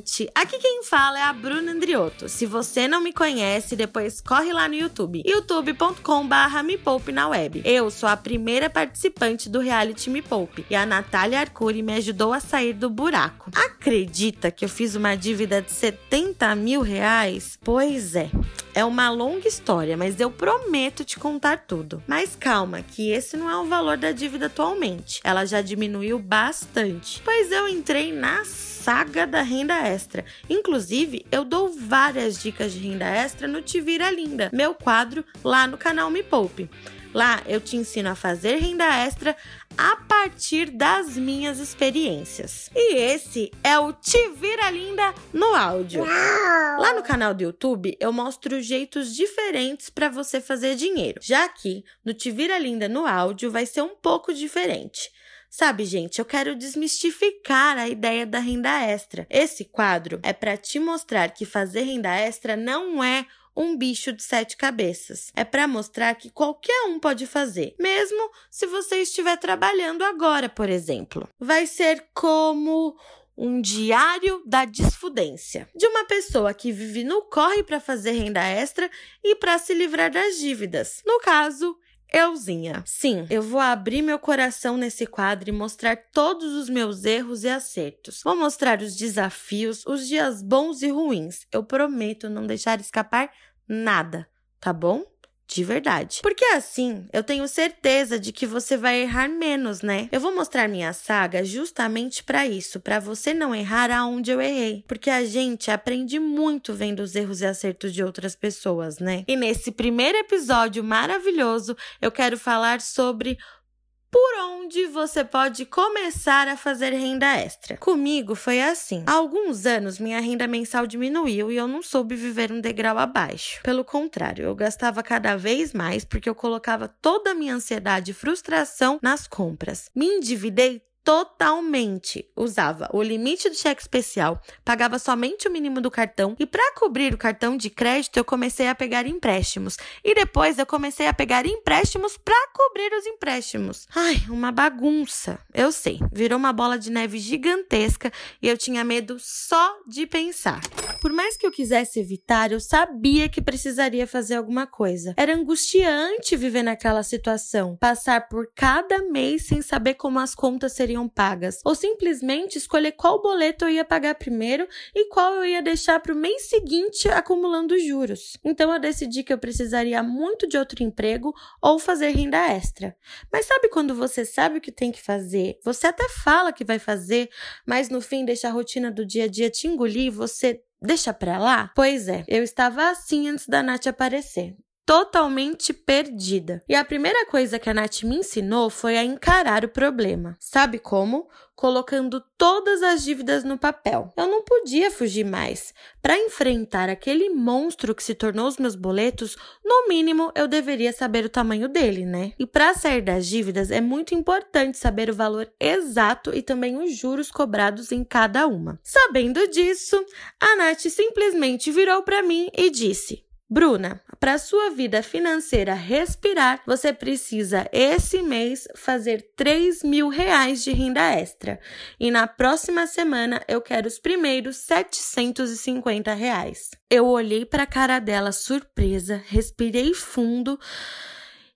Gente! Aqui quem fala é a Bruna Andriotto. Se você não me conhece, depois corre lá no YouTube. youtube.com/barra Me Poupe na web. Eu sou a primeira participante do reality Me Poupe e a Natália Arcuri me ajudou a sair do buraco. Acredita que eu fiz uma dívida de 70 mil reais? Pois é. É uma longa história, mas eu prometo te contar tudo. Mas calma, que esse não é o valor da dívida atualmente. Ela já diminuiu bastante. Pois eu entrei na saga da renda extra. Inclusive, eu dou várias dicas de renda extra no Te Vira Linda, meu quadro lá no canal Me Poupe. Lá eu te ensino a fazer renda extra a partir das minhas experiências. E esse é o Te Vira Linda no áudio. Lá no canal do YouTube eu mostro jeitos diferentes para você fazer dinheiro. Já aqui no Te Vira Linda no áudio vai ser um pouco diferente. Sabe, gente, eu quero desmistificar a ideia da renda extra. Esse quadro é para te mostrar que fazer renda extra não é um bicho de sete cabeças. É para mostrar que qualquer um pode fazer, mesmo se você estiver trabalhando agora, por exemplo. Vai ser como um diário da desfudência de uma pessoa que vive no corre para fazer renda extra e para se livrar das dívidas. No caso, Euzinha. Sim, eu vou abrir meu coração nesse quadro e mostrar todos os meus erros e acertos. Vou mostrar os desafios, os dias bons e ruins. Eu prometo não deixar escapar nada, tá bom? De verdade. Porque assim, eu tenho certeza de que você vai errar menos, né? Eu vou mostrar minha saga justamente para isso, para você não errar aonde eu errei. Porque a gente aprende muito vendo os erros e acertos de outras pessoas, né? E nesse primeiro episódio maravilhoso, eu quero falar sobre por onde você pode começar a fazer renda extra. Comigo foi assim. Há alguns anos minha renda mensal diminuiu e eu não soube viver um degrau abaixo. Pelo contrário, eu gastava cada vez mais porque eu colocava toda a minha ansiedade e frustração nas compras. Me endividei totalmente. Usava o limite do cheque especial, pagava somente o mínimo do cartão e para cobrir o cartão de crédito eu comecei a pegar empréstimos e depois eu comecei a pegar empréstimos para cobrir os empréstimos. Ai, uma bagunça. Eu sei, virou uma bola de neve gigantesca e eu tinha medo só de pensar. Por mais que eu quisesse evitar, eu sabia que precisaria fazer alguma coisa. Era angustiante viver naquela situação, passar por cada mês sem saber como as contas seriam pagas, ou simplesmente escolher qual boleto eu ia pagar primeiro e qual eu ia deixar para o mês seguinte acumulando juros. Então eu decidi que eu precisaria muito de outro emprego ou fazer renda extra. Mas sabe quando você sabe o que tem que fazer? Você até fala que vai fazer, mas no fim deixa a rotina do dia a dia te engolir e você deixa pra lá? Pois é, eu estava assim antes da Nath aparecer. Totalmente perdida. E a primeira coisa que a Nath me ensinou foi a encarar o problema. Sabe como? Colocando todas as dívidas no papel. Eu não podia fugir mais. Para enfrentar aquele monstro que se tornou os meus boletos, no mínimo eu deveria saber o tamanho dele, né? E para sair das dívidas é muito importante saber o valor exato e também os juros cobrados em cada uma. Sabendo disso, a Nath simplesmente virou para mim e disse: Bruna, para sua vida financeira respirar, você precisa esse mês fazer 3 mil reais de renda extra. E na próxima semana eu quero os primeiros 750 reais. Eu olhei para a cara dela surpresa, respirei fundo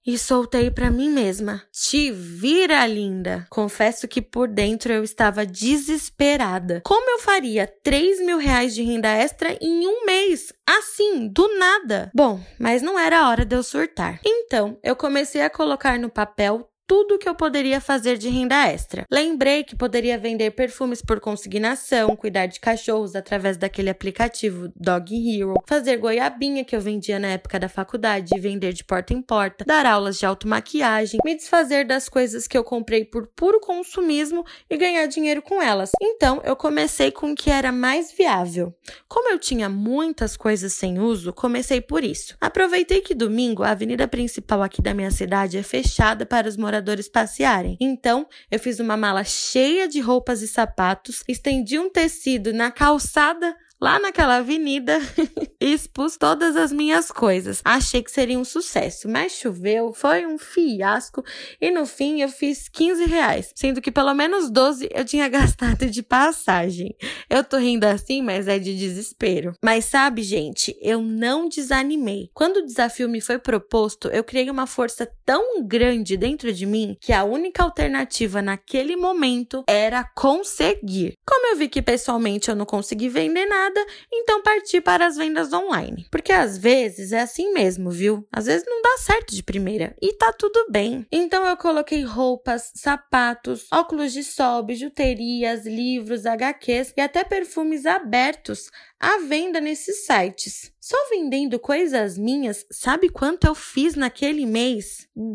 e soltei para mim mesma. Te vira, linda! Confesso que por dentro eu estava desesperada. Como eu faria 3 mil reais de renda extra em um mês? Assim, do nada. Bom, mas não era hora de eu surtar. Então, eu comecei a colocar no papel tudo que eu poderia fazer de renda extra. Lembrei que poderia vender perfumes por consignação, cuidar de cachorros através daquele aplicativo Dog Hero, fazer goiabinha que eu vendia na época da faculdade e vender de porta em porta, dar aulas de automaquiagem, me desfazer das coisas que eu comprei por puro consumismo e ganhar dinheiro com elas. Então, eu comecei com o que era mais viável. Como eu tinha muitas coisas sem uso, comecei por isso. Aproveitei que domingo a avenida principal aqui da minha cidade é fechada para os moradores moradores passearem. Então, eu fiz uma mala cheia de roupas e sapatos, estendi um tecido na calçada lá naquela avenida e expus todas as minhas coisas. Achei que seria um sucesso, mas choveu, foi um fiasco e no fim eu fiz 15 reais, sendo que pelo menos 12 eu tinha gastado de passagem. Eu tô rindo assim, mas é de desespero. Mas sabe, gente, eu não desanimei. Quando o desafio me foi proposto, eu criei uma força tão grande dentro de mim que a única alternativa naquele momento era conseguir. Como eu vi que pessoalmente eu não consegui vender nada, nada, então partir para as vendas online. Porque às vezes é assim mesmo, viu? Às vezes não dá certo de primeira e tá tudo bem. Então eu coloquei roupas, sapatos, óculos de sol, bijuterias, livros, HQs e até perfumes abertos à venda nesses sites. Só vendendo coisas minhas, sabe quanto eu fiz naquele mês? R$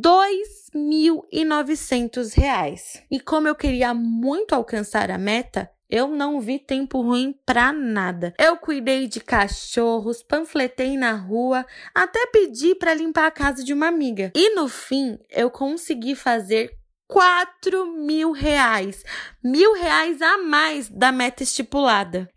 2.900. E como eu queria muito alcançar a meta, eu não vi tempo ruim pra nada. Eu cuidei de cachorros, panfletei na rua, até pedi para limpar a casa de uma amiga. E no fim, eu consegui fazer 4 mil reais. Mil reais a mais da meta estipulada.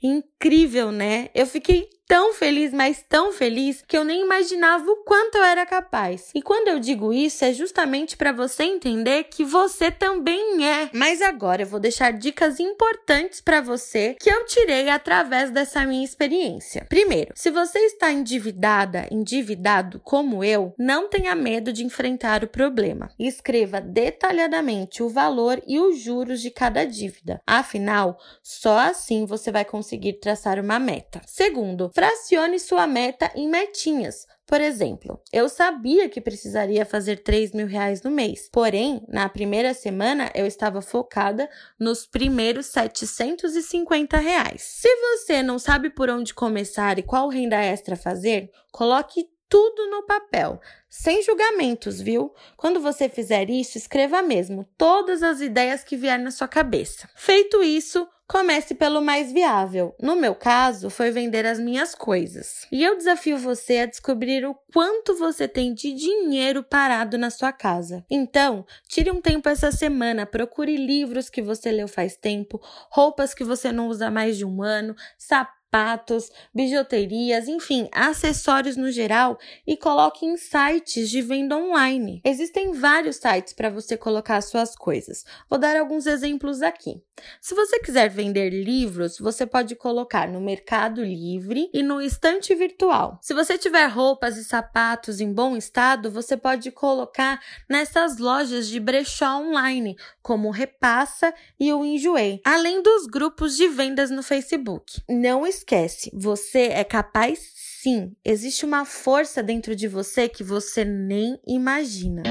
Incrível, né? Eu fiquei tão feliz, mas tão feliz, que eu nem imaginava o quanto eu era capaz. E quando eu digo isso, é justamente para você entender que você também é. Mas agora eu vou deixar dicas importantes para você que eu tirei através dessa minha experiência. Primeiro, se você está endividada, endividado como eu, não tenha medo de enfrentar o problema. Escreva detalhadamente o valor e os juros de cada dívida. Afinal, só assim você vai conseguir traçar uma meta. Segundo, Fracione sua meta em metinhas. Por exemplo, eu sabia que precisaria fazer 3 mil reais no mês, porém, na primeira semana eu estava focada nos primeiros 750 reais. Se você não sabe por onde começar e qual renda extra fazer, coloque tudo no papel, sem julgamentos, viu? Quando você fizer isso, escreva mesmo todas as ideias que vier na sua cabeça. Feito isso, Comece pelo mais viável. No meu caso, foi vender as minhas coisas. E eu desafio você a descobrir o quanto você tem de dinheiro parado na sua casa. Então, tire um tempo essa semana, procure livros que você leu faz tempo, roupas que você não usa mais de um ano, sapatos sapatos, bijuterias, enfim, acessórios no geral e coloque em sites de venda online. Existem vários sites para você colocar suas coisas. Vou dar alguns exemplos aqui. Se você quiser vender livros, você pode colocar no Mercado Livre e no estante virtual. Se você tiver roupas e sapatos em bom estado, você pode colocar nessas lojas de brechó online, como o Repassa e o Enjoei, além dos grupos de vendas no Facebook. Não esquece, você é capaz sim. Existe uma força dentro de você que você nem imagina.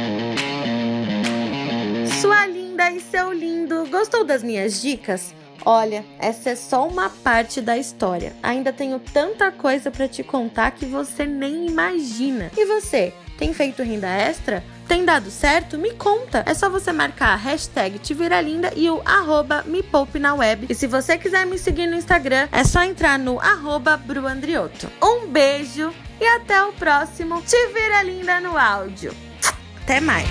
Sua linda e seu lindo, gostou das minhas dicas? Olha, essa é só uma parte da história. Ainda tenho tanta coisa para te contar que você nem imagina. E você, tem feito renda extra? Tem dado certo? Me conta. É só você marcar a hashtag Linda e o arroba Me Poupe na web. E se você quiser me seguir no Instagram, é só entrar no arroba Bruandrioto. Um beijo e até o próximo Te no áudio. Até mais!